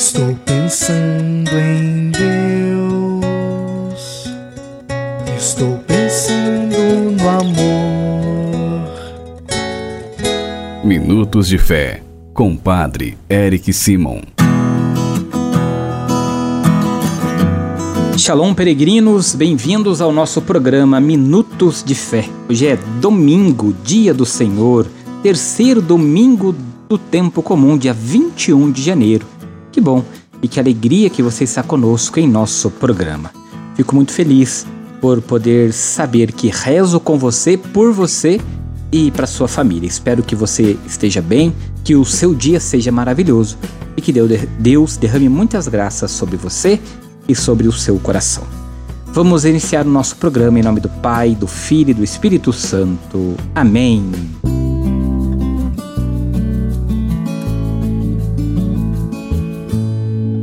Estou pensando em Deus. Estou pensando no amor. Minutos de Fé, com Padre Eric Simon. Shalom, peregrinos, bem-vindos ao nosso programa Minutos de Fé. Hoje é domingo, dia do Senhor, terceiro domingo do tempo comum, dia 21 de janeiro. Que bom e que alegria que você está conosco em nosso programa. Fico muito feliz por poder saber que rezo com você, por você e para sua família. Espero que você esteja bem, que o seu dia seja maravilhoso e que Deus derrame muitas graças sobre você e sobre o seu coração. Vamos iniciar o nosso programa em nome do Pai, do Filho e do Espírito Santo. Amém.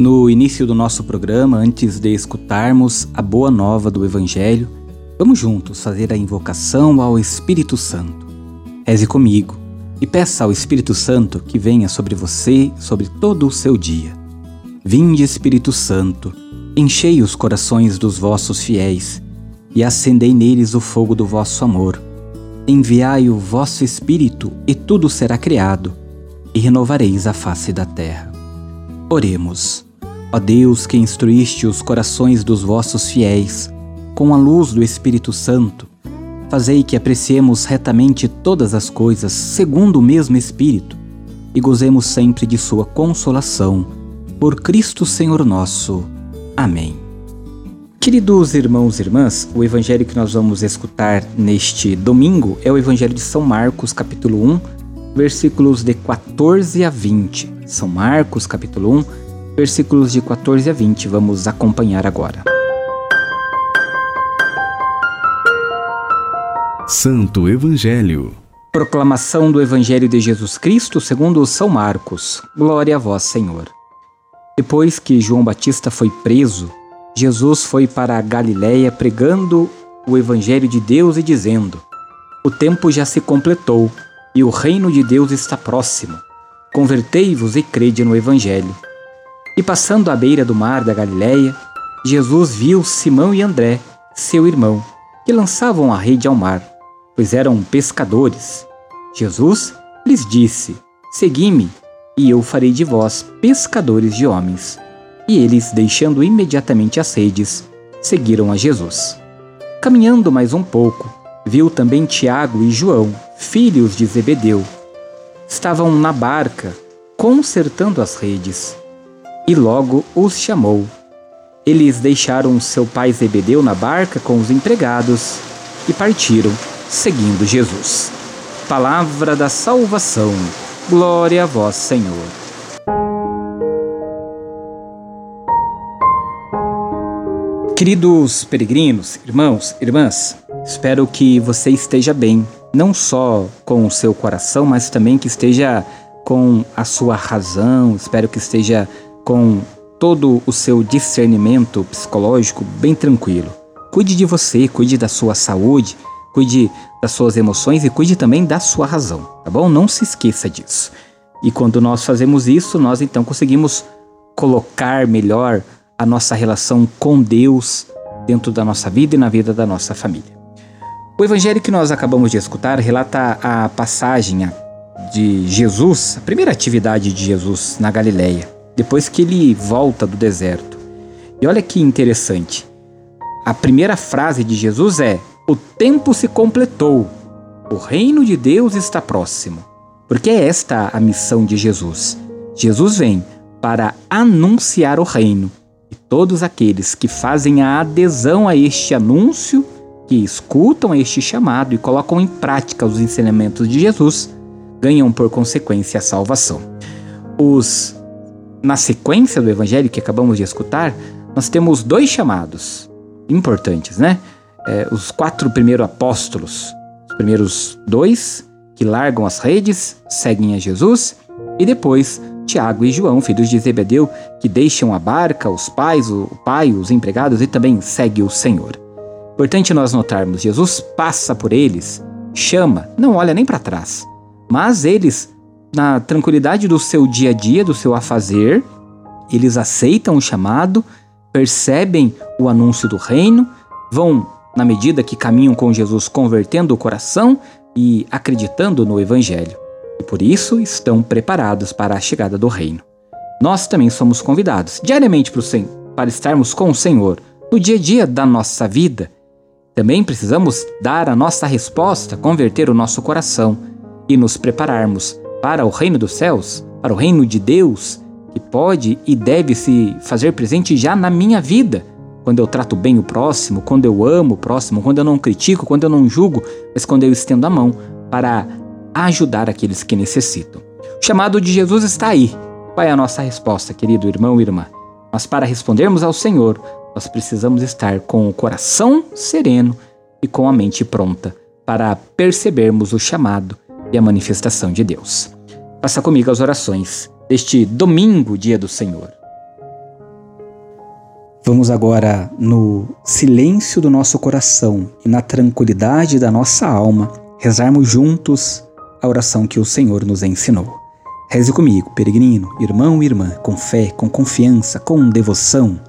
No início do nosso programa, antes de escutarmos a boa nova do Evangelho, vamos juntos fazer a invocação ao Espírito Santo. Reze comigo e peça ao Espírito Santo que venha sobre você, sobre todo o seu dia. Vinde, Espírito Santo Enchei os corações dos vossos fiéis e acendei neles o fogo do vosso amor. Enviai o vosso Espírito e tudo será criado, e renovareis a face da terra. Oremos. Ó Deus que instruíste os corações dos vossos fiéis com a luz do Espírito Santo, fazei que apreciemos retamente todas as coisas segundo o mesmo Espírito e gozemos sempre de sua consolação. Por Cristo Senhor nosso. Amém. Queridos irmãos e irmãs, o evangelho que nós vamos escutar neste domingo é o evangelho de São Marcos, capítulo 1, versículos de 14 a 20. São Marcos, capítulo 1, versículos de 14 a 20. Vamos acompanhar agora. Santo Evangelho. Proclamação do Evangelho de Jesus Cristo segundo São Marcos. Glória a vós, Senhor. Depois que João Batista foi preso, Jesus foi para a Galiléia pregando o evangelho de Deus e dizendo: O tempo já se completou e o reino de Deus está próximo. Convertei-vos e crede no evangelho. E passando à beira do mar da Galiléia, Jesus viu Simão e André, seu irmão, que lançavam a rede ao mar, pois eram pescadores. Jesus lhes disse: Segui-me e eu farei de vós pescadores de homens. E eles, deixando imediatamente as redes, seguiram a Jesus. Caminhando mais um pouco, viu também Tiago e João, filhos de Zebedeu. Estavam na barca, consertando as redes, e logo os chamou. Eles deixaram seu pai Zebedeu na barca com os empregados e partiram, seguindo Jesus. Palavra da salvação. Glória a vós, Senhor. Queridos peregrinos, irmãos, irmãs, espero que você esteja bem, não só com o seu coração, mas também que esteja com a sua razão, espero que esteja com todo o seu discernimento psicológico bem tranquilo. Cuide de você, cuide da sua saúde, cuide das suas emoções e cuide também da sua razão, tá bom? Não se esqueça disso. E quando nós fazemos isso, nós então conseguimos colocar melhor a nossa relação com Deus dentro da nossa vida e na vida da nossa família. O evangelho que nós acabamos de escutar relata a passagem de Jesus, a primeira atividade de Jesus na Galileia, depois que ele volta do deserto. E olha que interessante. A primeira frase de Jesus é: o tempo se completou. O reino de Deus está próximo. Porque é esta a missão de Jesus. Jesus vem para anunciar o reino. E todos aqueles que fazem a adesão a este anúncio, que escutam este chamado e colocam em prática os ensinamentos de Jesus, ganham por consequência a salvação. Os na sequência do evangelho que acabamos de escutar, nós temos dois chamados importantes, né? é, os quatro primeiros apóstolos, os primeiros dois que largam as redes, seguem a Jesus, e depois Tiago e João, filhos de Zebedeu, que deixam a barca, os pais, o pai, os empregados e também segue o Senhor. Importante nós notarmos, Jesus passa por eles, chama, não olha nem para trás, mas eles, na tranquilidade do seu dia a dia, do seu afazer, eles aceitam o chamado, percebem o anúncio do reino, vão, na medida que caminham com Jesus, convertendo o coração e acreditando no Evangelho. E por isso estão preparados para a chegada do reino. Nós também somos convidados diariamente para estarmos com o Senhor no dia a dia da nossa vida. Também precisamos dar a nossa resposta, converter o nosso coração e nos prepararmos para o reino dos céus, para o reino de Deus, que pode e deve se fazer presente já na minha vida. Quando eu trato bem o próximo, quando eu amo o próximo, quando eu não critico, quando eu não julgo, mas quando eu estendo a mão para ajudar aqueles que necessitam. O chamado de Jesus está aí. Qual é a nossa resposta, querido irmão e irmã? Mas para respondermos ao Senhor, nós precisamos estar com o coração sereno e com a mente pronta para percebermos o chamado e a manifestação de Deus. Faça comigo as orações deste domingo, dia do Senhor. Vamos agora, no silêncio do nosso coração e na tranquilidade da nossa alma, rezarmos juntos a oração que o Senhor nos ensinou. Reze comigo, peregrino, irmão e irmã, com fé, com confiança, com devoção.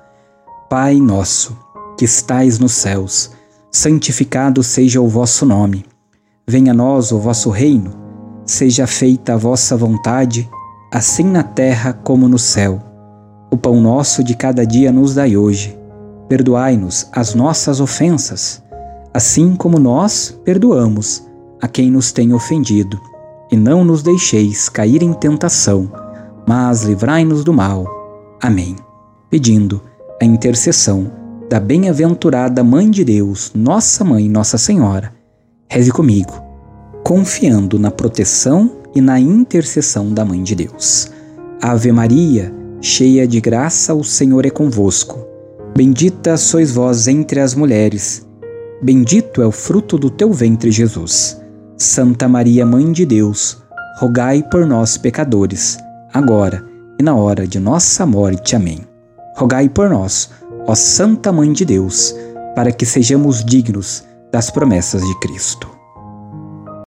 Pai nosso, que estais nos céus, santificado seja o vosso nome. Venha a nós o vosso reino. Seja feita a vossa vontade, assim na terra como no céu. O pão nosso de cada dia nos dai hoje. Perdoai-nos as nossas ofensas, assim como nós perdoamos a quem nos tem ofendido. E não nos deixeis cair em tentação, mas livrai-nos do mal. Amém. Pedindo a intercessão da bem-aventurada Mãe de Deus, Nossa Mãe, Nossa Senhora, reze comigo, confiando na proteção e na intercessão da Mãe de Deus. Ave Maria, cheia de graça, o Senhor é convosco. Bendita sois vós entre as mulheres, bendito é o fruto do teu ventre, Jesus. Santa Maria, Mãe de Deus, rogai por nós, pecadores, agora e na hora de nossa morte. Amém. Rogai por nós, ó Santa Mãe de Deus, para que sejamos dignos das promessas de Cristo.